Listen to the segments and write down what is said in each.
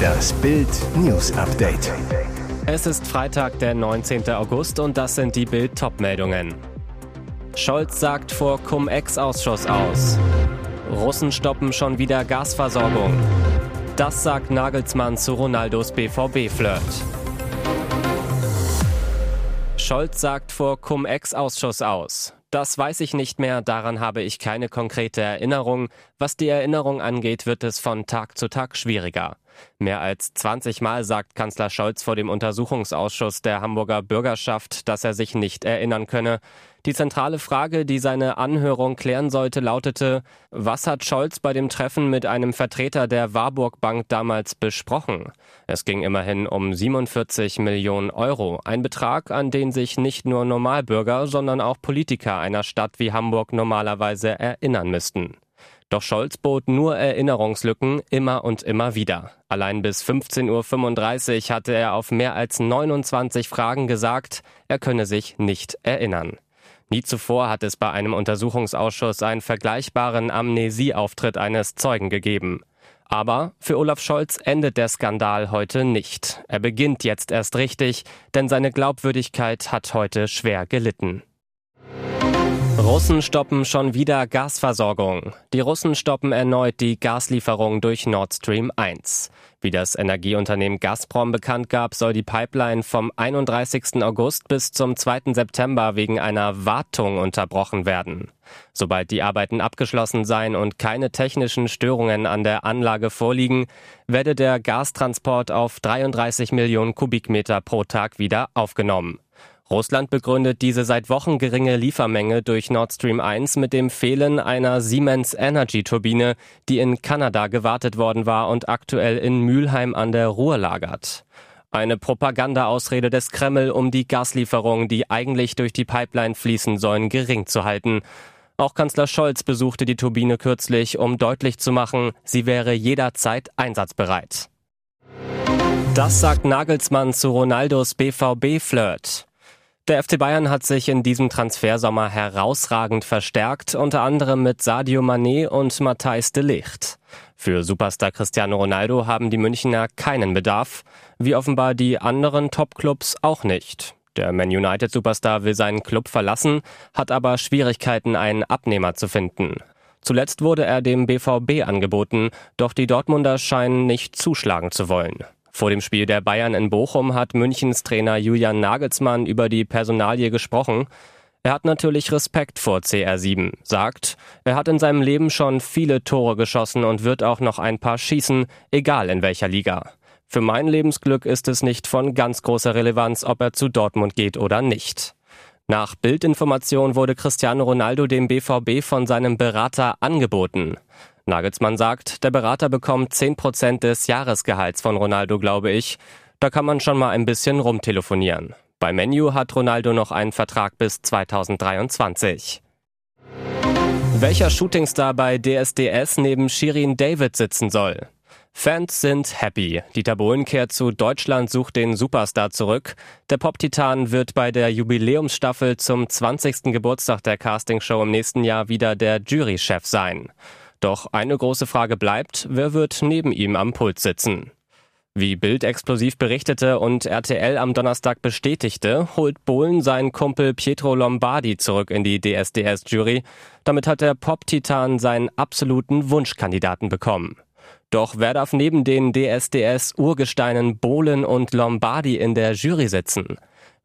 Das Bild News Update. Es ist Freitag, der 19. August und das sind die Bild Topmeldungen. Scholz sagt vor Cum-Ex-Ausschuss aus. Russen stoppen schon wieder Gasversorgung. Das sagt Nagelsmann zu Ronaldos BVB-Flirt. Scholz sagt vor Cum-Ex-Ausschuss aus. Das weiß ich nicht mehr, daran habe ich keine konkrete Erinnerung. Was die Erinnerung angeht, wird es von Tag zu Tag schwieriger. Mehr als 20 Mal sagt Kanzler Scholz vor dem Untersuchungsausschuss der Hamburger Bürgerschaft, dass er sich nicht erinnern könne. Die zentrale Frage, die seine Anhörung klären sollte, lautete, was hat Scholz bei dem Treffen mit einem Vertreter der Warburg Bank damals besprochen? Es ging immerhin um 47 Millionen Euro, ein Betrag, an den sich nicht nur Normalbürger, sondern auch Politiker einer Stadt wie Hamburg normalerweise erinnern müssten. Doch Scholz bot nur Erinnerungslücken immer und immer wieder. Allein bis 15.35 Uhr hatte er auf mehr als 29 Fragen gesagt, er könne sich nicht erinnern. Nie zuvor hat es bei einem Untersuchungsausschuss einen vergleichbaren Amnesieauftritt eines Zeugen gegeben. Aber für Olaf Scholz endet der Skandal heute nicht. Er beginnt jetzt erst richtig, denn seine Glaubwürdigkeit hat heute schwer gelitten. Russen stoppen schon wieder Gasversorgung. Die Russen stoppen erneut die Gaslieferung durch Nord Stream 1. Wie das Energieunternehmen Gazprom bekannt gab, soll die Pipeline vom 31. August bis zum 2. September wegen einer Wartung unterbrochen werden. Sobald die Arbeiten abgeschlossen seien und keine technischen Störungen an der Anlage vorliegen, werde der Gastransport auf 33 Millionen Kubikmeter pro Tag wieder aufgenommen. Russland begründet diese seit Wochen geringe Liefermenge durch Nord Stream 1 mit dem Fehlen einer Siemens Energy Turbine, die in Kanada gewartet worden war und aktuell in Mülheim an der Ruhr lagert. Eine Propagandaausrede des Kreml, um die Gaslieferungen, die eigentlich durch die Pipeline fließen sollen, gering zu halten. Auch Kanzler Scholz besuchte die Turbine kürzlich, um deutlich zu machen, sie wäre jederzeit einsatzbereit. Das sagt Nagelsmann zu Ronaldos BVB-Flirt. Der FC Bayern hat sich in diesem Transfersommer herausragend verstärkt, unter anderem mit Sadio Mané und Matthijs de Ligt. Für Superstar Cristiano Ronaldo haben die Münchner keinen Bedarf, wie offenbar die anderen Topclubs auch nicht. Der Man United Superstar will seinen Club verlassen, hat aber Schwierigkeiten, einen Abnehmer zu finden. Zuletzt wurde er dem BVB angeboten, doch die Dortmunder scheinen nicht zuschlagen zu wollen. Vor dem Spiel der Bayern in Bochum hat Münchens Trainer Julian Nagelsmann über die Personalie gesprochen. Er hat natürlich Respekt vor CR7, sagt, er hat in seinem Leben schon viele Tore geschossen und wird auch noch ein paar schießen, egal in welcher Liga. Für mein Lebensglück ist es nicht von ganz großer Relevanz, ob er zu Dortmund geht oder nicht. Nach Bildinformation wurde Cristiano Ronaldo dem BVB von seinem Berater angeboten. Nagelsmann sagt, der Berater bekommt 10 Prozent des Jahresgehalts von Ronaldo, glaube ich. Da kann man schon mal ein bisschen rumtelefonieren. Bei Menu hat Ronaldo noch einen Vertrag bis 2023. Welcher Shootingstar bei DSDS neben Shirin David sitzen soll? Fans sind happy. Dieter Bohlen kehrt zu Deutschland sucht den Superstar zurück. Der Pop-Titan wird bei der Jubiläumsstaffel zum 20. Geburtstag der Castingshow im nächsten Jahr wieder der Jurychef sein. Doch eine große Frage bleibt, wer wird neben ihm am Pult sitzen? Wie Bild explosiv berichtete und RTL am Donnerstag bestätigte, holt Bohlen seinen Kumpel Pietro Lombardi zurück in die DSDS-Jury. Damit hat der Pop-Titan seinen absoluten Wunschkandidaten bekommen. Doch wer darf neben den DSDS-Urgesteinen Bohlen und Lombardi in der Jury sitzen?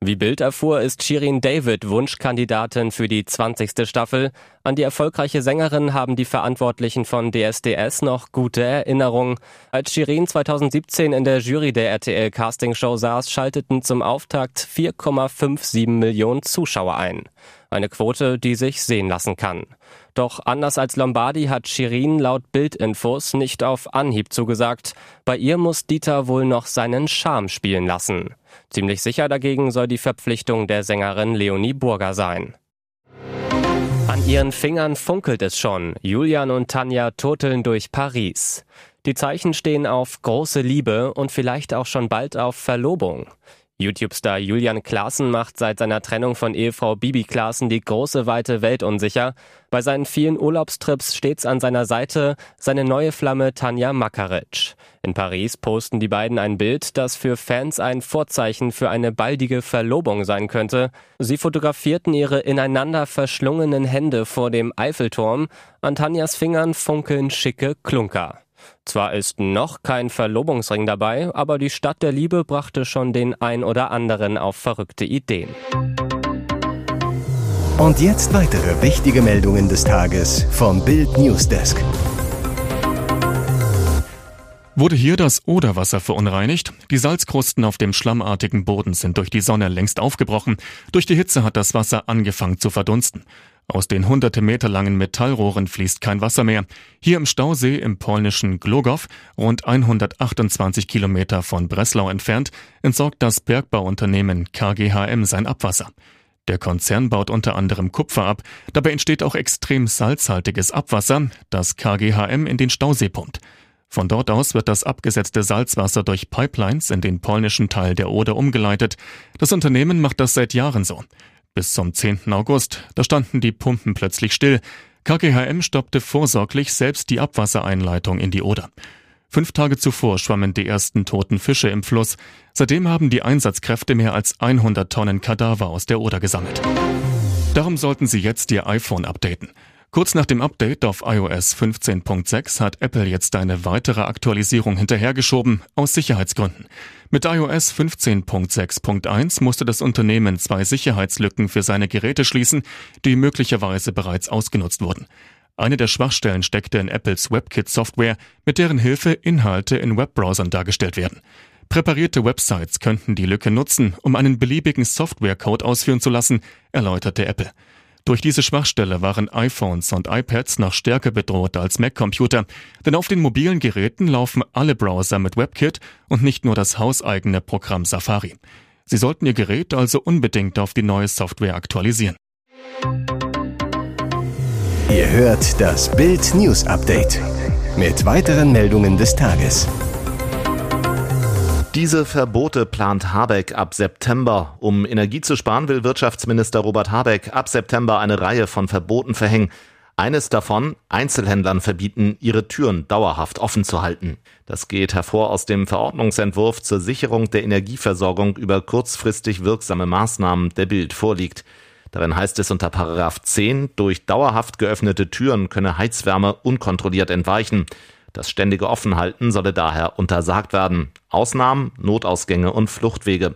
Wie Bild erfuhr, ist Shirin David Wunschkandidatin für die 20. Staffel. An die erfolgreiche Sängerin haben die Verantwortlichen von DSDS noch gute Erinnerungen. Als Shirin 2017 in der Jury der RTL Casting Show saß, schalteten zum Auftakt 4,57 Millionen Zuschauer ein. Eine Quote, die sich sehen lassen kann. Doch anders als Lombardi hat Shirin laut Bildinfos nicht auf Anhieb zugesagt. Bei ihr muss Dieter wohl noch seinen Charme spielen lassen. Ziemlich sicher dagegen soll die Verpflichtung der Sängerin Leonie Burger sein. An ihren Fingern funkelt es schon. Julian und Tanja turteln durch Paris. Die Zeichen stehen auf große Liebe und vielleicht auch schon bald auf Verlobung. YouTube-Star Julian Klaassen macht seit seiner Trennung von Ehefrau Bibi Klaassen die große weite Welt unsicher. Bei seinen vielen Urlaubstrips stets an seiner Seite seine neue Flamme Tanja Makaric. In Paris posten die beiden ein Bild, das für Fans ein Vorzeichen für eine baldige Verlobung sein könnte. Sie fotografierten ihre ineinander verschlungenen Hände vor dem Eiffelturm. An Tanjas Fingern funkeln schicke Klunker. Zwar ist noch kein Verlobungsring dabei, aber die Stadt der Liebe brachte schon den ein oder anderen auf verrückte Ideen. Und jetzt weitere wichtige Meldungen des Tages vom Bild Newsdesk. Wurde hier das Oderwasser verunreinigt? Die Salzkrusten auf dem schlammartigen Boden sind durch die Sonne längst aufgebrochen. Durch die Hitze hat das Wasser angefangen zu verdunsten. Aus den hunderte Meter langen Metallrohren fließt kein Wasser mehr. Hier im Stausee im polnischen Glogow, rund 128 Kilometer von Breslau entfernt, entsorgt das Bergbauunternehmen KGHM sein Abwasser. Der Konzern baut unter anderem Kupfer ab. Dabei entsteht auch extrem salzhaltiges Abwasser, das KGHM in den Stausee pumpt. Von dort aus wird das abgesetzte Salzwasser durch Pipelines in den polnischen Teil der Oder umgeleitet. Das Unternehmen macht das seit Jahren so. Bis zum 10. August, da standen die Pumpen plötzlich still. KGHM stoppte vorsorglich selbst die Abwassereinleitung in die Oder. Fünf Tage zuvor schwammen die ersten toten Fische im Fluss. Seitdem haben die Einsatzkräfte mehr als 100 Tonnen Kadaver aus der Oder gesammelt. Darum sollten Sie jetzt Ihr iPhone updaten. Kurz nach dem Update auf iOS 15.6 hat Apple jetzt eine weitere Aktualisierung hinterhergeschoben, aus Sicherheitsgründen. Mit iOS 15.6.1 musste das Unternehmen zwei Sicherheitslücken für seine Geräte schließen, die möglicherweise bereits ausgenutzt wurden. Eine der Schwachstellen steckte in Apples WebKit-Software, mit deren Hilfe Inhalte in Webbrowsern dargestellt werden. Präparierte Websites könnten die Lücke nutzen, um einen beliebigen Softwarecode ausführen zu lassen, erläuterte Apple. Durch diese Schwachstelle waren iPhones und iPads noch stärker bedroht als Mac-Computer, denn auf den mobilen Geräten laufen alle Browser mit WebKit und nicht nur das hauseigene Programm Safari. Sie sollten Ihr Gerät also unbedingt auf die neue Software aktualisieren. Ihr hört das Bild News Update mit weiteren Meldungen des Tages. Diese Verbote plant Habeck ab September. Um Energie zu sparen, will Wirtschaftsminister Robert Habeck ab September eine Reihe von Verboten verhängen. Eines davon, Einzelhändlern verbieten, ihre Türen dauerhaft offen zu halten. Das geht hervor aus dem Verordnungsentwurf zur Sicherung der Energieversorgung über kurzfristig wirksame Maßnahmen, der Bild vorliegt. Darin heißt es unter Paragraph 10, durch dauerhaft geöffnete Türen könne Heizwärme unkontrolliert entweichen. Das ständige Offenhalten solle daher untersagt werden. Ausnahmen, Notausgänge und Fluchtwege.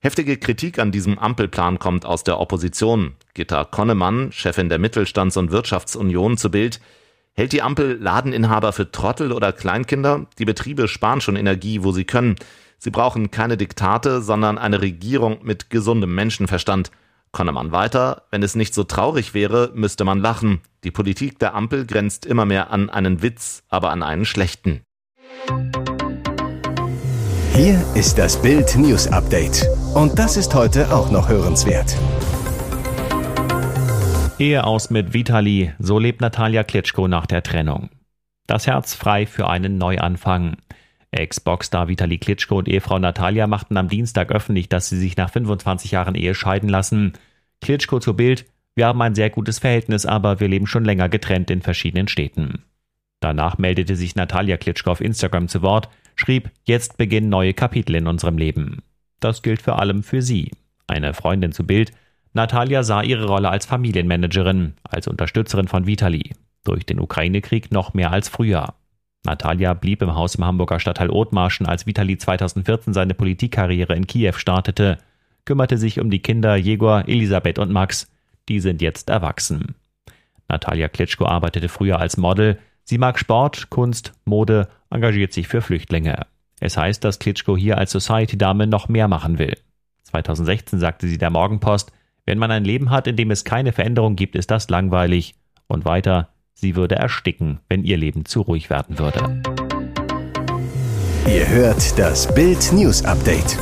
Heftige Kritik an diesem Ampelplan kommt aus der Opposition. Gitta Konnemann, Chefin der Mittelstands- und Wirtschaftsunion zu Bild, hält die Ampel Ladeninhaber für Trottel oder Kleinkinder? Die Betriebe sparen schon Energie, wo sie können. Sie brauchen keine Diktate, sondern eine Regierung mit gesundem Menschenverstand. Konnemann weiter, wenn es nicht so traurig wäre, müsste man lachen. Die Politik der Ampel grenzt immer mehr an einen Witz, aber an einen schlechten. Hier ist das Bild News Update. Und das ist heute auch noch hörenswert. Ehe aus mit Vitali, so lebt Natalia Klitschko nach der Trennung. Das Herz frei für einen Neuanfang. Ex-Boxstar Vitali Klitschko und Ehefrau Natalia machten am Dienstag öffentlich, dass sie sich nach 25 Jahren Ehe scheiden lassen. Klitschko zu Bild, wir haben ein sehr gutes Verhältnis, aber wir leben schon länger getrennt in verschiedenen Städten. Danach meldete sich Natalia Klitschko auf Instagram zu Wort, schrieb, jetzt beginnen neue Kapitel in unserem Leben. Das gilt vor allem für sie. Eine Freundin zu Bild, Natalia sah ihre Rolle als Familienmanagerin, als Unterstützerin von Vitali. Durch den Ukraine-Krieg noch mehr als früher. Natalia blieb im Haus im Hamburger Stadtteil Othmarschen, als Vitali 2014 seine Politikkarriere in Kiew startete, kümmerte sich um die Kinder Jegor, Elisabeth und Max. Die sind jetzt erwachsen. Natalia Klitschko arbeitete früher als Model. Sie mag Sport, Kunst, Mode, engagiert sich für Flüchtlinge. Es heißt, dass Klitschko hier als Society-Dame noch mehr machen will. 2016 sagte sie der Morgenpost, wenn man ein Leben hat, in dem es keine Veränderung gibt, ist das langweilig. Und weiter, Sie würde ersticken, wenn ihr Leben zu ruhig werden würde. Ihr hört das Bild News Update.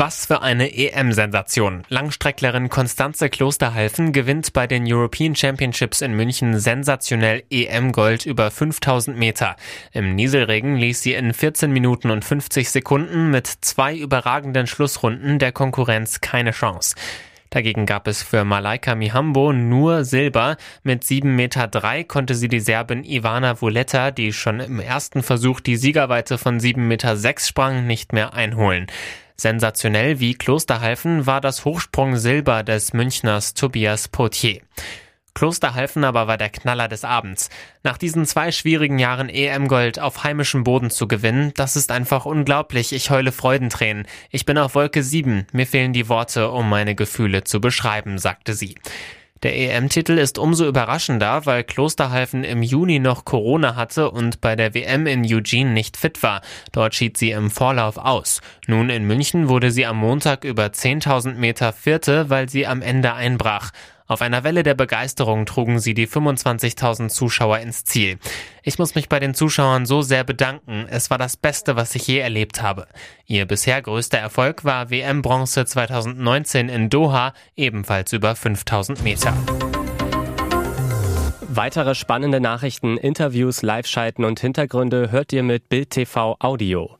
Was für eine EM-Sensation. Langstrecklerin Konstanze Klosterhalfen gewinnt bei den European Championships in München sensationell EM-Gold über 5000 Meter. Im Nieselregen ließ sie in 14 Minuten und 50 Sekunden mit zwei überragenden Schlussrunden der Konkurrenz keine Chance. Dagegen gab es für Malaika Mihambo nur Silber. Mit 7,3 Meter konnte sie die Serbin Ivana Vuleta, die schon im ersten Versuch die Siegerweite von 7,6 Meter sprang, nicht mehr einholen. Sensationell wie Klosterhalfen war das Hochsprung-Silber des Münchners Tobias Potier. Klosterhalfen aber war der Knaller des Abends. Nach diesen zwei schwierigen Jahren EM-Gold auf heimischem Boden zu gewinnen, das ist einfach unglaublich. Ich heule Freudentränen. Ich bin auf Wolke 7. Mir fehlen die Worte, um meine Gefühle zu beschreiben, sagte sie. Der EM-Titel ist umso überraschender, weil Klosterhalfen im Juni noch Corona hatte und bei der WM in Eugene nicht fit war. Dort schied sie im Vorlauf aus. Nun in München wurde sie am Montag über 10.000 Meter Vierte, weil sie am Ende einbrach. Auf einer Welle der Begeisterung trugen sie die 25.000 Zuschauer ins Ziel. Ich muss mich bei den Zuschauern so sehr bedanken. Es war das Beste, was ich je erlebt habe. Ihr bisher größter Erfolg war WM-Bronze 2019 in Doha, ebenfalls über 5000 Meter. Weitere spannende Nachrichten, Interviews, Live-Schalten und Hintergründe hört ihr mit Bild TV Audio.